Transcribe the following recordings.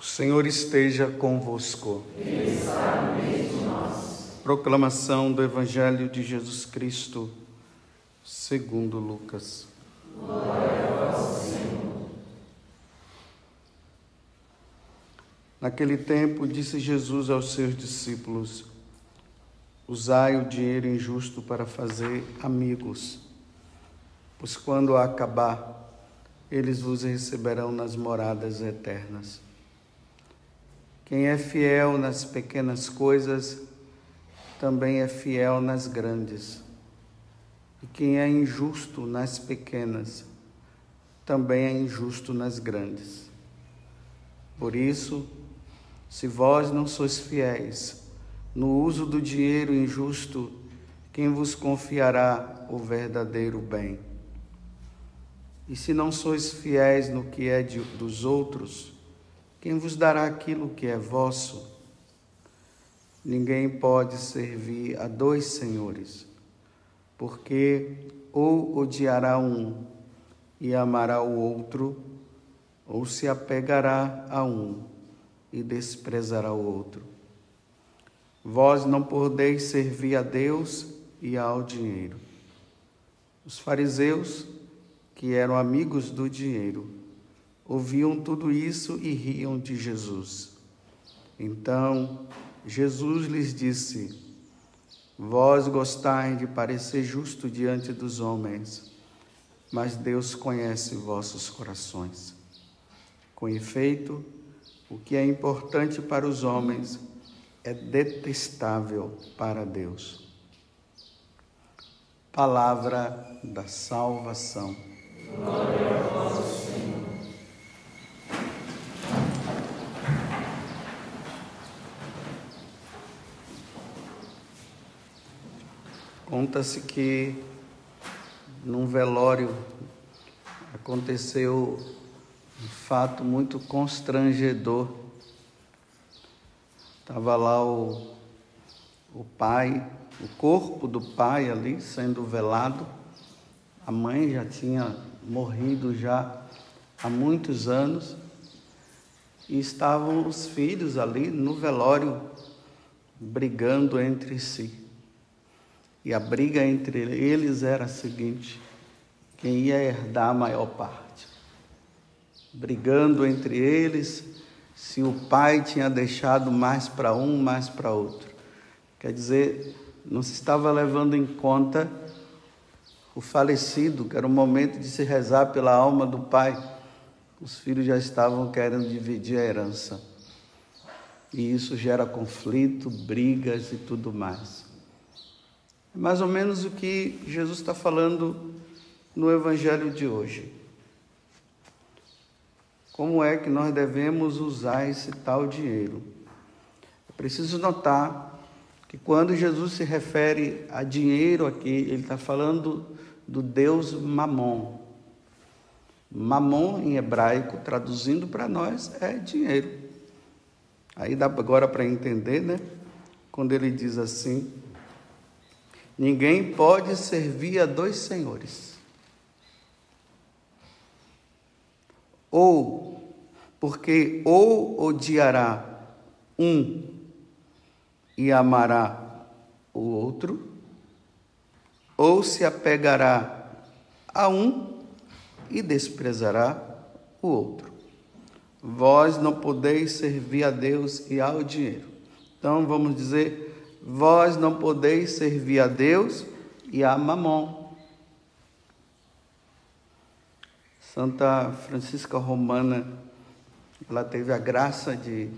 O Senhor esteja convosco. Ele está nós. Proclamação do Evangelho de Jesus Cristo, segundo Lucas. Glória a vós, Senhor. Naquele tempo, disse Jesus aos seus discípulos: Usai o dinheiro injusto para fazer amigos, pois quando acabar, eles vos receberão nas moradas eternas. Quem é fiel nas pequenas coisas, também é fiel nas grandes. E quem é injusto nas pequenas, também é injusto nas grandes. Por isso, se vós não sois fiéis no uso do dinheiro injusto, quem vos confiará o verdadeiro bem? E se não sois fiéis no que é de, dos outros, quem vos dará aquilo que é vosso? Ninguém pode servir a dois senhores, porque ou odiará um e amará o outro, ou se apegará a um e desprezará o outro. Vós não podeis servir a Deus e ao dinheiro. Os fariseus, que eram amigos do dinheiro, ouviam tudo isso e riam de Jesus. Então Jesus lhes disse: Vós gostais de parecer justo diante dos homens, mas Deus conhece vossos corações. Com efeito, o que é importante para os homens é detestável para Deus. Palavra da salvação. Glória a Senhor. Conta-se que num velório aconteceu um fato muito constrangedor. Estava lá o, o pai, o corpo do pai ali sendo velado. A mãe já tinha morrido já há muitos anos e estavam os filhos ali no velório brigando entre si. E a briga entre eles era a seguinte: quem ia herdar a maior parte. Brigando entre eles se o pai tinha deixado mais para um, mais para outro. Quer dizer, não se estava levando em conta o falecido, que era o momento de se rezar pela alma do pai. Os filhos já estavam querendo dividir a herança. E isso gera conflito, brigas e tudo mais. É mais ou menos o que Jesus está falando no Evangelho de hoje. Como é que nós devemos usar esse tal dinheiro? É preciso notar que quando Jesus se refere a dinheiro aqui, ele está falando do Deus Mamon. Mamon em hebraico, traduzindo para nós, é dinheiro. Aí dá agora para entender, né? Quando ele diz assim: Ninguém pode servir a dois senhores. Ou, porque ou odiará um e amará o outro, ou se apegará a um e desprezará o outro. Vós não podeis servir a Deus e ao dinheiro. Então vamos dizer: vós não podeis servir a Deus e a Mamon. Santa Francisca Romana, ela teve a graça de,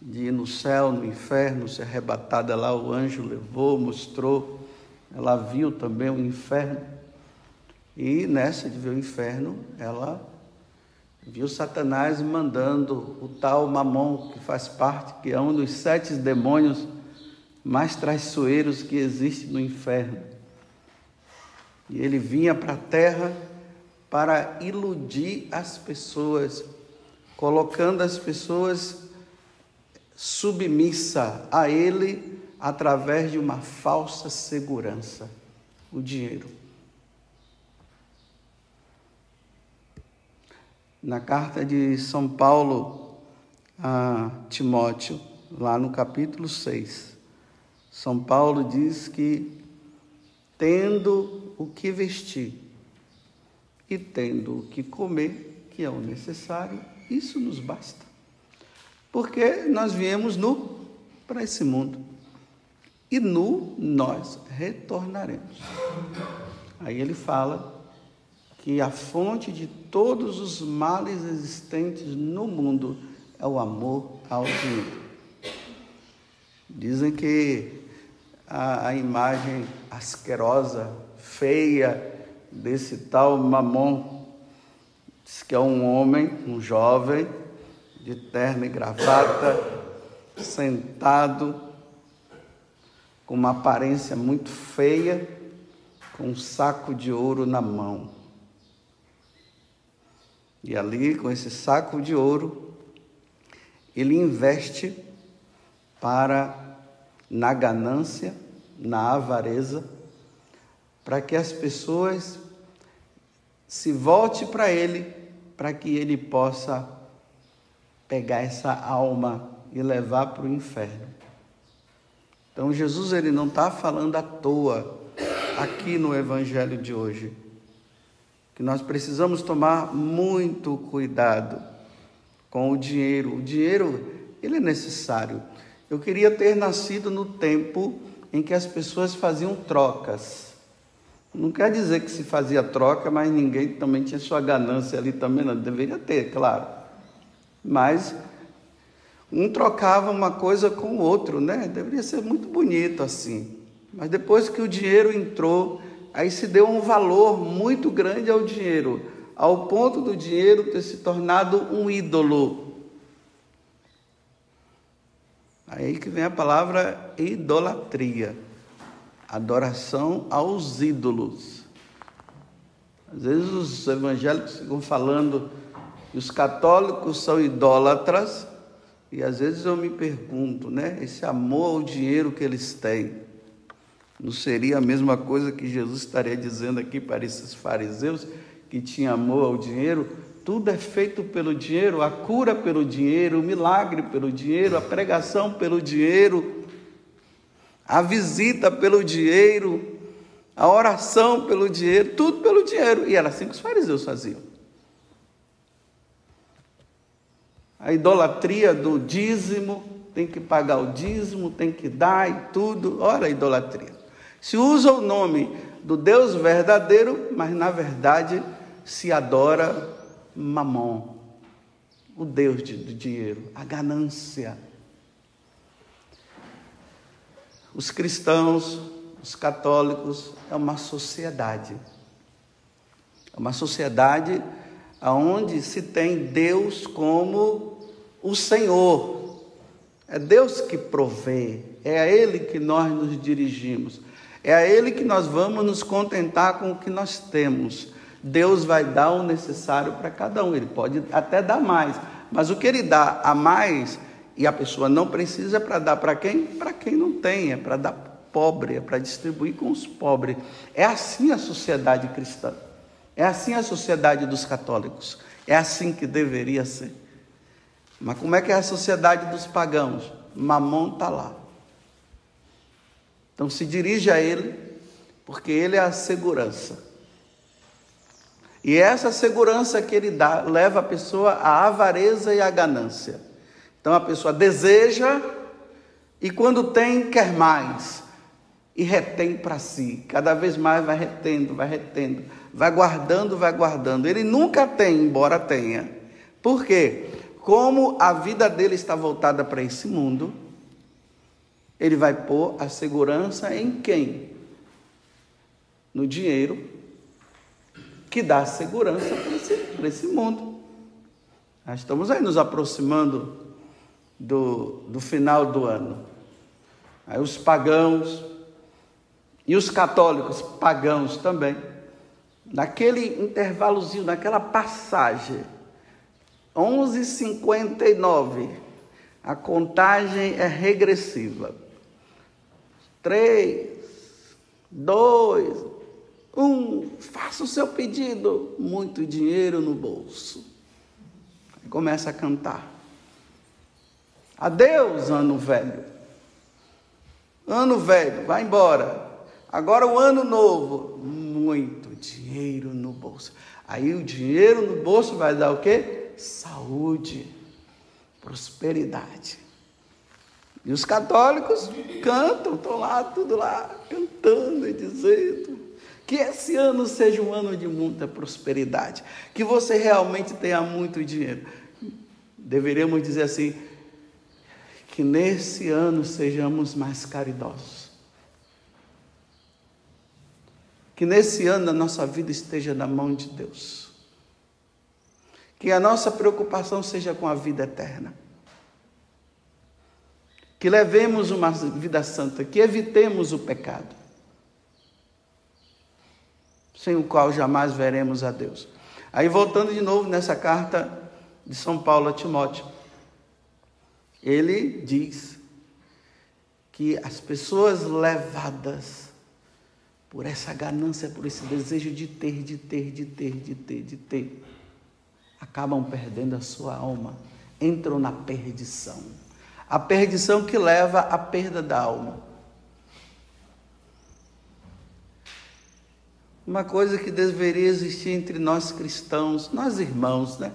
de ir no céu, no inferno, ser arrebatada lá, o anjo levou, mostrou, ela viu também o inferno. E nessa de ver o inferno, ela viu Satanás mandando o tal Mamon, que faz parte, que é um dos sete demônios mais traiçoeiros que existe no inferno. E ele vinha para a terra para iludir as pessoas, colocando as pessoas submissa a ele através de uma falsa segurança, o dinheiro. Na carta de São Paulo a Timóteo, lá no capítulo 6. São Paulo diz que, tendo o que vestir e tendo o que comer, que é o necessário, isso nos basta. Porque nós viemos nu para esse mundo e nu nós retornaremos. Aí ele fala que a fonte de todos os males existentes no mundo é o amor ao dinheiro. Dizem que a, a imagem asquerosa, feia desse tal Mamon, diz que é um homem, um jovem, de terno e gravata, sentado, com uma aparência muito feia, com um saco de ouro na mão. E ali, com esse saco de ouro, ele investe para, na ganância, na avareza, para que as pessoas se volte para ele, para que ele possa pegar essa alma e levar para o inferno. Então Jesus ele não está falando à toa aqui no Evangelho de hoje que nós precisamos tomar muito cuidado com o dinheiro. O dinheiro, ele é necessário. Eu queria ter nascido no tempo em que as pessoas faziam trocas. Não quer dizer que se fazia troca, mas ninguém também tinha sua ganância ali também, não deveria ter, claro. Mas um trocava uma coisa com o outro, né? Deveria ser muito bonito assim. Mas depois que o dinheiro entrou, Aí se deu um valor muito grande ao dinheiro, ao ponto do dinheiro ter se tornado um ídolo. Aí que vem a palavra idolatria, adoração aos ídolos. Às vezes os evangélicos ficam falando que os católicos são idólatras, e às vezes eu me pergunto, né, esse amor ao dinheiro que eles têm, não seria a mesma coisa que Jesus estaria dizendo aqui para esses fariseus que tinham amor ao dinheiro? Tudo é feito pelo dinheiro, a cura pelo dinheiro, o milagre pelo dinheiro, a pregação pelo dinheiro, a visita pelo dinheiro, a oração pelo dinheiro, tudo pelo dinheiro. E era assim que os fariseus faziam. A idolatria do dízimo, tem que pagar o dízimo, tem que dar e tudo. Olha a idolatria. Se usa o nome do Deus verdadeiro, mas na verdade se adora Mamon, o Deus do dinheiro, a ganância. Os cristãos, os católicos, é uma sociedade. É uma sociedade onde se tem Deus como o Senhor. É Deus que provê, é a Ele que nós nos dirigimos. É a Ele que nós vamos nos contentar com o que nós temos. Deus vai dar o necessário para cada um. Ele pode até dar mais, mas o que Ele dá a mais e a pessoa não precisa é para dar para quem? Para quem não tem, é para dar pobre, é para distribuir com os pobres. É assim a sociedade cristã. É assim a sociedade dos católicos. É assim que deveria ser. Mas como é que é a sociedade dos pagãos? Mamon está lá. Então se dirige a Ele, porque Ele é a segurança. E essa segurança que Ele dá leva a pessoa à avareza e à ganância. Então a pessoa deseja e quando tem, quer mais. E retém para si, cada vez mais vai retendo, vai retendo, vai guardando, vai guardando. Ele nunca tem, embora tenha. Por quê? Como a vida dele está voltada para esse mundo, ele vai pôr a segurança em quem? No dinheiro que dá segurança para esse, para esse mundo. Nós estamos aí nos aproximando do, do final do ano. Aí os pagãos e os católicos pagãos também, naquele intervalozinho, naquela passagem, 11:59, a contagem é regressiva. Três, dois, um, faça o seu pedido. Muito dinheiro no bolso. começa a cantar. Adeus, ano velho. Ano velho, vai embora. Agora o ano novo, muito dinheiro no bolso. Aí o dinheiro no bolso vai dar o quê? Saúde, prosperidade. E os católicos cantam, estão lá, tudo lá, cantando e dizendo que esse ano seja um ano de muita prosperidade, que você realmente tenha muito dinheiro. Deveríamos dizer assim, que nesse ano sejamos mais caridosos. Que nesse ano a nossa vida esteja na mão de Deus. Que a nossa preocupação seja com a vida eterna. Que levemos uma vida santa, que evitemos o pecado, sem o qual jamais veremos a Deus. Aí voltando de novo nessa carta de São Paulo a Timóteo ele diz que as pessoas levadas por essa ganância, por esse desejo de ter, de ter, de ter, de ter, de ter, acabam perdendo a sua alma, entram na perdição. A perdição que leva à perda da alma. Uma coisa que deveria existir entre nós cristãos, nós irmãos, né?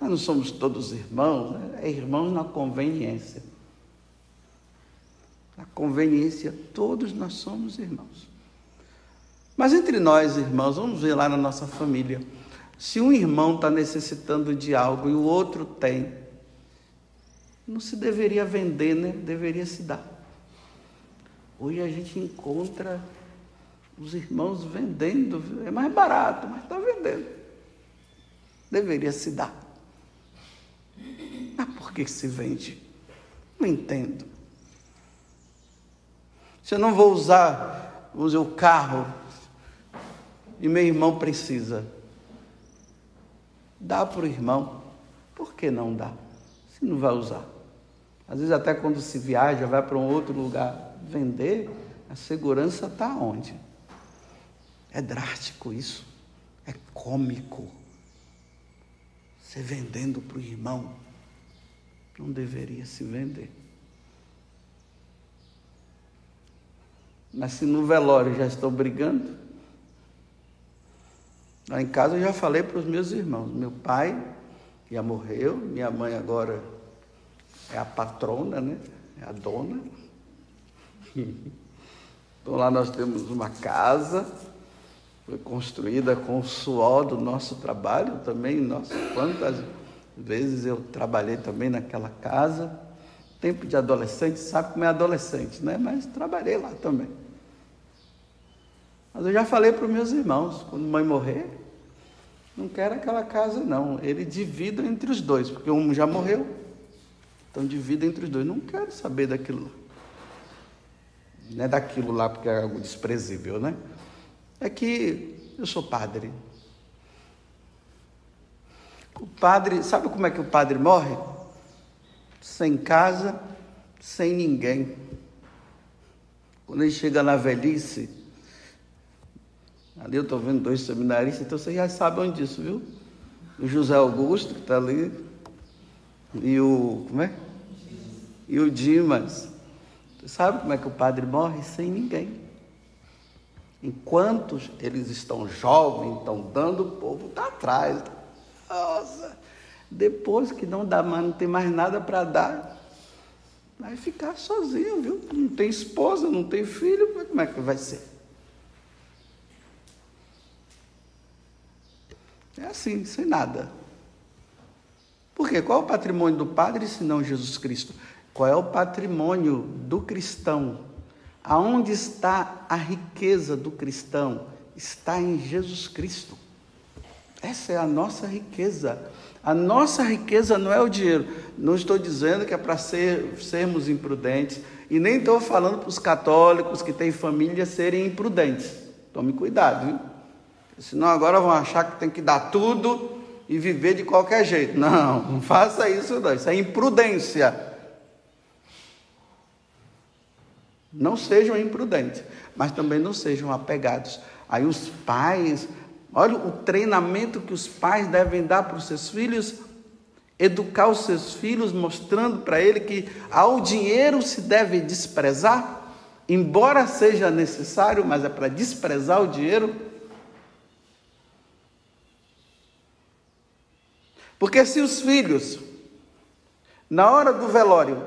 Nós não somos todos irmãos, né? é irmãos na conveniência. Na conveniência, todos nós somos irmãos. Mas entre nós, irmãos, vamos ver lá na nossa família. Se um irmão está necessitando de algo e o outro tem, não se deveria vender, né? Deveria se dar. Hoje a gente encontra os irmãos vendendo, é mais barato, mas está vendendo. Deveria se dar. Mas por que se vende? Não entendo. Se eu não vou usar, use o carro e meu irmão precisa, dá para o irmão. Por que não dá? Se não vai usar. Às vezes até quando se viaja, vai para um outro lugar vender, a segurança está onde? É drástico isso. É cômico. Você vendendo para o irmão não deveria se vender. Mas se no velório já estão brigando, lá em casa eu já falei para os meus irmãos, meu pai já morreu, minha mãe agora é a patrona, né? É a dona. Então lá nós temos uma casa, foi construída com o suor do nosso trabalho também, nosso quantas vezes eu trabalhei também naquela casa. Tempo de adolescente, sabe como é adolescente, né? Mas trabalhei lá também. Mas eu já falei para os meus irmãos, quando mãe morrer, não quero aquela casa não. Ele divida entre os dois, porque um já morreu. Então divida entre os dois. Não quero saber daquilo. Não é daquilo lá porque é algo desprezível, né? É que eu sou padre. O padre, sabe como é que o padre morre? Sem casa, sem ninguém. Quando ele chega na velhice, ali eu estou vendo dois seminaristas, então vocês já sabem disso, viu? O José Augusto, que está ali, e o. Como é? E o Dimas. Você sabe como é que o padre morre? Sem ninguém. Enquanto eles estão jovens, estão dando, o povo está atrás. Nossa, depois que não dá mais, não tem mais nada para dar, vai ficar sozinho, viu? Não tem esposa, não tem filho, como é que vai ser? É assim, sem nada. Por quê? Qual é o patrimônio do padre se não Jesus Cristo? Qual é o patrimônio do cristão? Aonde está a riqueza do cristão? Está em Jesus Cristo. Essa é a nossa riqueza. A nossa riqueza não é o dinheiro. Não estou dizendo que é para ser, sermos imprudentes. E nem estou falando para os católicos que têm família serem imprudentes. Tome cuidado, viu? Senão agora vão achar que tem que dar tudo e viver de qualquer jeito. Não, não faça isso não. Isso é imprudência. Não sejam imprudentes, mas também não sejam apegados. Aí os pais Olha o treinamento que os pais devem dar para os seus filhos. educar os seus filhos, mostrando para ele que ao dinheiro se deve desprezar, embora seja necessário, mas é para desprezar o dinheiro. Porque se os filhos, na hora do velório,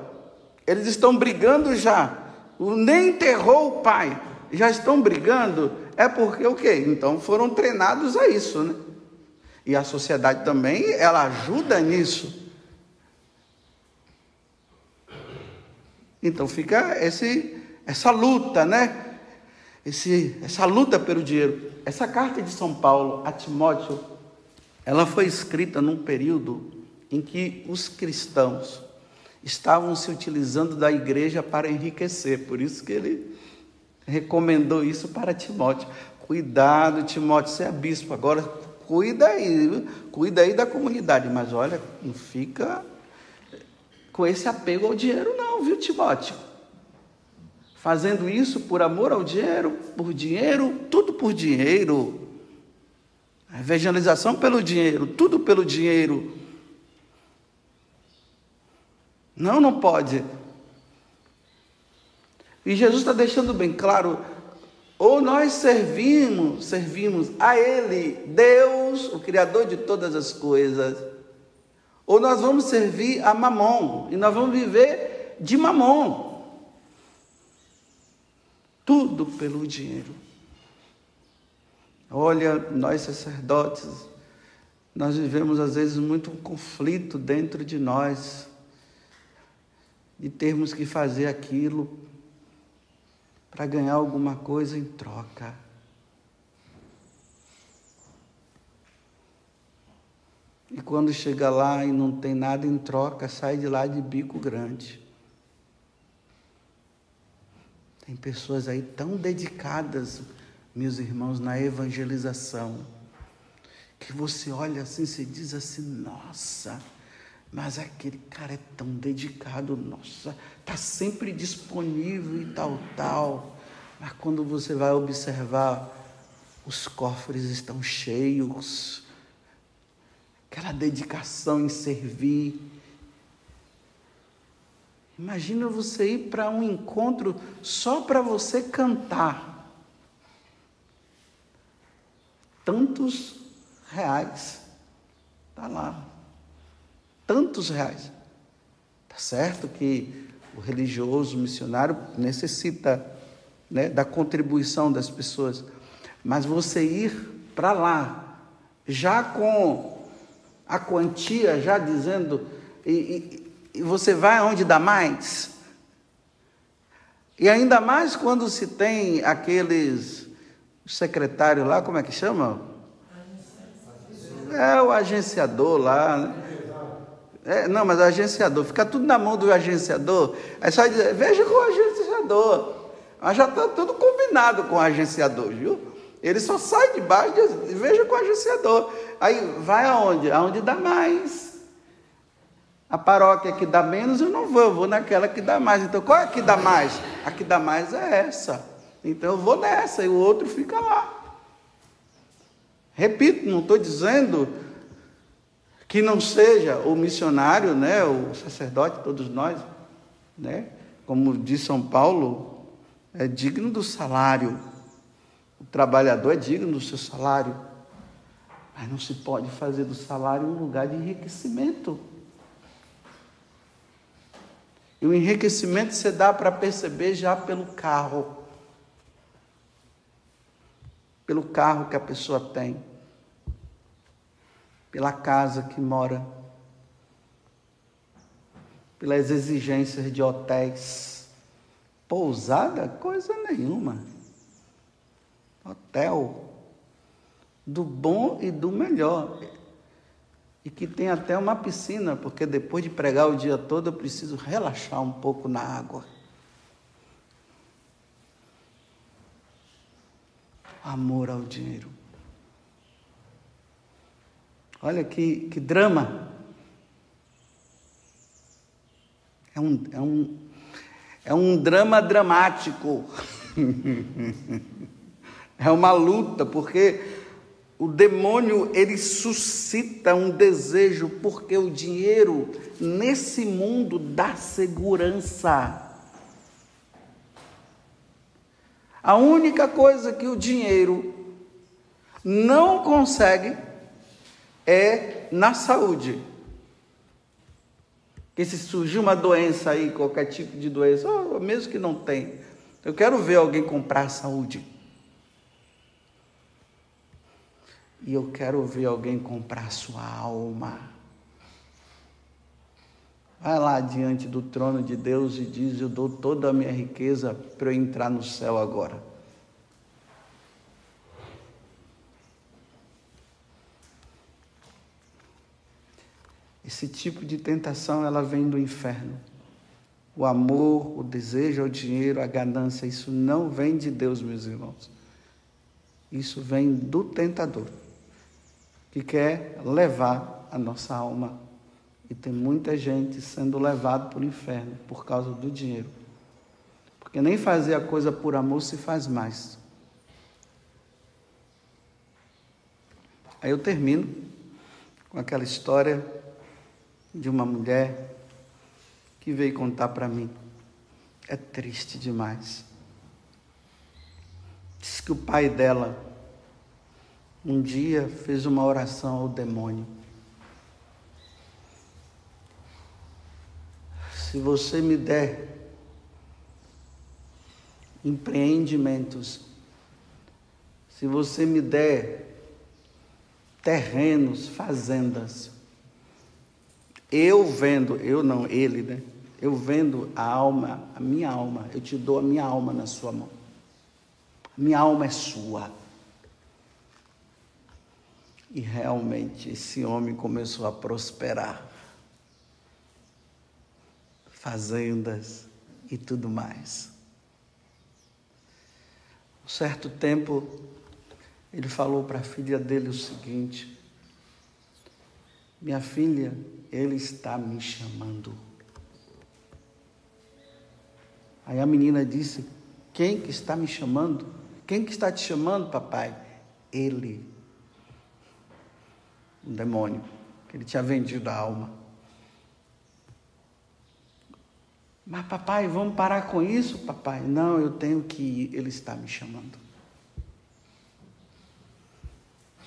eles estão brigando já, nem enterrou o pai, já estão brigando, é porque o quê? Então foram treinados a isso, né? E a sociedade também, ela ajuda nisso. Então fica esse, essa luta, né? Esse, essa luta pelo dinheiro. Essa carta de São Paulo a Timóteo, ela foi escrita num período em que os cristãos estavam se utilizando da igreja para enriquecer. Por isso que ele recomendou isso para Timóteo. Cuidado, Timóteo, você é bispo, agora Cuida aí, cuida aí da comunidade, mas olha, não fica com esse apego ao dinheiro, não, viu, Timóteo? Fazendo isso por amor ao dinheiro, por dinheiro, tudo por dinheiro. Evangelização pelo dinheiro, tudo pelo dinheiro. Não, não pode. E Jesus está deixando bem claro ou nós servimos, servimos a Ele, Deus, o Criador de todas as coisas, ou nós vamos servir a Mamon, e nós vamos viver de Mamon. Tudo pelo dinheiro. Olha, nós sacerdotes, nós vivemos às vezes muito um conflito dentro de nós, de termos que fazer aquilo para ganhar alguma coisa em troca. E quando chega lá e não tem nada em troca, sai de lá de bico grande. Tem pessoas aí tão dedicadas, meus irmãos, na evangelização, que você olha assim e diz assim: nossa, mas aquele cara é tão dedicado, nossa, está sempre disponível e tal, tal. Mas quando você vai observar, os cofres estão cheios, aquela dedicação em servir. Imagina você ir para um encontro só para você cantar. Tantos reais. Está lá tantos reais. Tá certo que o religioso, o missionário necessita né, da contribuição das pessoas, mas você ir para lá já com a quantia, já dizendo, e, e, e você vai aonde dá mais? E ainda mais quando se tem aqueles secretários lá, como é que chama? É o agenciador lá, né? É, não, mas o agenciador, fica tudo na mão do agenciador. Aí só dizer, veja com o agenciador. Mas já está tudo combinado com o agenciador, viu? Ele só sai de baixo e veja com o agenciador. Aí vai aonde? Aonde dá mais. A paróquia que dá menos, eu não vou, eu vou naquela que dá mais. Então, qual é a que dá mais? A que dá mais é essa. Então, eu vou nessa e o outro fica lá. Repito, não estou dizendo que não seja o missionário, né, o sacerdote, todos nós, né, como diz São Paulo, é digno do salário. O trabalhador é digno do seu salário. Mas não se pode fazer do salário um lugar de enriquecimento. E o enriquecimento se dá para perceber já pelo carro. Pelo carro que a pessoa tem pela casa que mora, pelas exigências de hotéis. Pousada? Coisa nenhuma. Hotel. Do bom e do melhor. E que tem até uma piscina, porque depois de pregar o dia todo eu preciso relaxar um pouco na água. Amor ao dinheiro. Olha que, que drama. É um, é, um, é um drama dramático. é uma luta, porque O demônio ele suscita um desejo porque o dinheiro nesse mundo dá segurança. A única coisa que o dinheiro não consegue é na saúde. Que se surgir uma doença aí, qualquer tipo de doença, mesmo que não tem, eu quero ver alguém comprar saúde. E eu quero ver alguém comprar sua alma. Vai lá diante do trono de Deus e diz: Eu dou toda a minha riqueza para eu entrar no céu agora. Esse tipo de tentação ela vem do inferno. O amor, o desejo ao dinheiro, a ganância, isso não vem de Deus, meus irmãos. Isso vem do tentador que quer levar a nossa alma. E tem muita gente sendo levado para o inferno por causa do dinheiro. Porque nem fazer a coisa por amor se faz mais. Aí eu termino com aquela história de uma mulher que veio contar para mim. É triste demais. Diz que o pai dela um dia fez uma oração ao demônio. Se você me der empreendimentos, se você me der terrenos, fazendas, eu vendo, eu não, ele, né? Eu vendo a alma, a minha alma, eu te dou a minha alma na sua mão. Minha alma é sua. E realmente esse homem começou a prosperar. Fazendas e tudo mais. Um certo tempo, ele falou para a filha dele o seguinte: Minha filha, ele está me chamando. Aí a menina disse: Quem que está me chamando? Quem que está te chamando, papai? Ele um demônio, que ele tinha vendido a alma. Mas papai, vamos parar com isso, papai? Não, eu tenho que ir, ele está me chamando.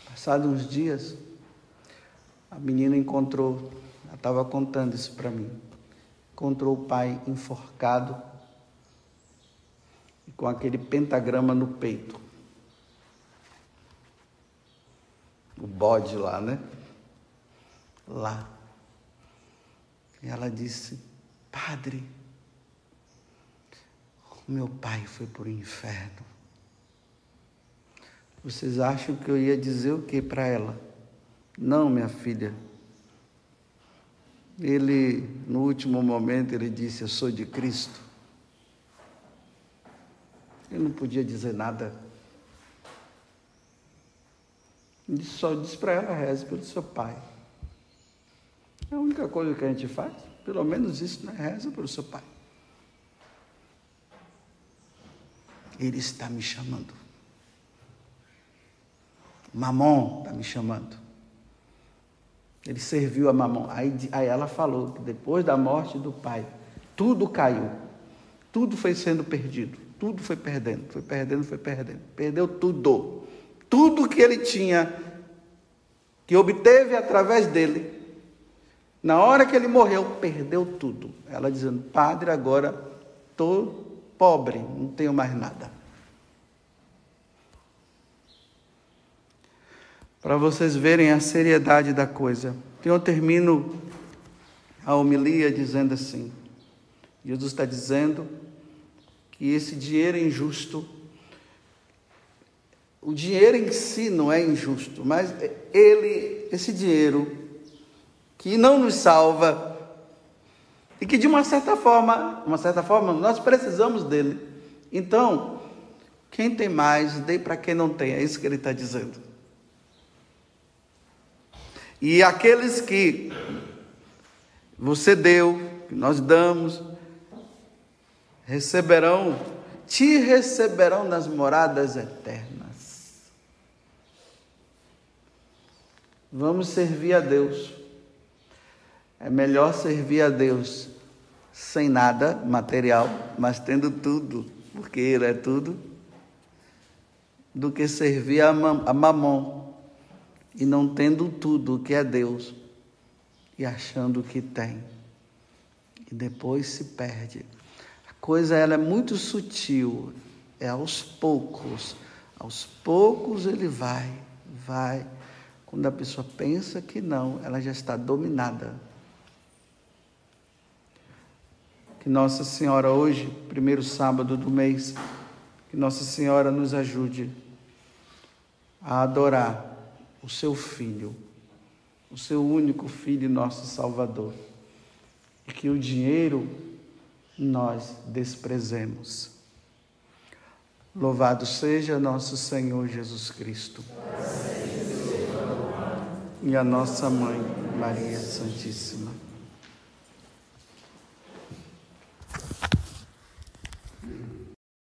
Passados uns dias, a menina encontrou, ela estava contando isso para mim, encontrou o pai enforcado e com aquele pentagrama no peito. o bode lá, né? Lá. E ela disse: Padre, meu pai foi para o inferno. Vocês acham que eu ia dizer o que para ela? Não, minha filha. Ele, no último momento, ele disse: Eu sou de Cristo. Eu não podia dizer nada ele só disse para ela, reze pelo seu pai. É a única coisa que a gente faz, pelo menos isso, né? Reza pelo seu pai. Ele está me chamando. Mamon está me chamando. Ele serviu a Mamon. Aí, aí ela falou que depois da morte do pai, tudo caiu. Tudo foi sendo perdido. Tudo foi perdendo, foi perdendo, foi perdendo. Perdeu tudo tudo que ele tinha, que obteve através dele, na hora que ele morreu, perdeu tudo. Ela dizendo: Padre, agora estou pobre, não tenho mais nada. Para vocês verem a seriedade da coisa. Então eu termino a homilia dizendo assim: Jesus está dizendo que esse dinheiro injusto o dinheiro em si não é injusto, mas ele, esse dinheiro que não nos salva e que de uma certa forma, uma certa forma, nós precisamos dele. Então, quem tem mais, dê para quem não tem, é isso que ele está dizendo. E aqueles que você deu, que nós damos, receberão, te receberão nas moradas eternas. Vamos servir a Deus. É melhor servir a Deus sem nada material, mas tendo tudo, porque Ele é tudo, do que servir a, mamão e não tendo tudo que é Deus e achando que tem. E depois se perde. A coisa ela é muito sutil, é aos poucos. Aos poucos ele vai, vai. Quando a pessoa pensa que não, ela já está dominada Que Nossa Senhora, hoje, primeiro sábado do mês, que Nossa Senhora nos ajude a adorar o seu Filho, o seu único Filho, nosso Salvador. E que o dinheiro nós desprezemos. Louvado seja nosso Senhor Jesus Cristo. E a nossa mãe, Maria Santíssima.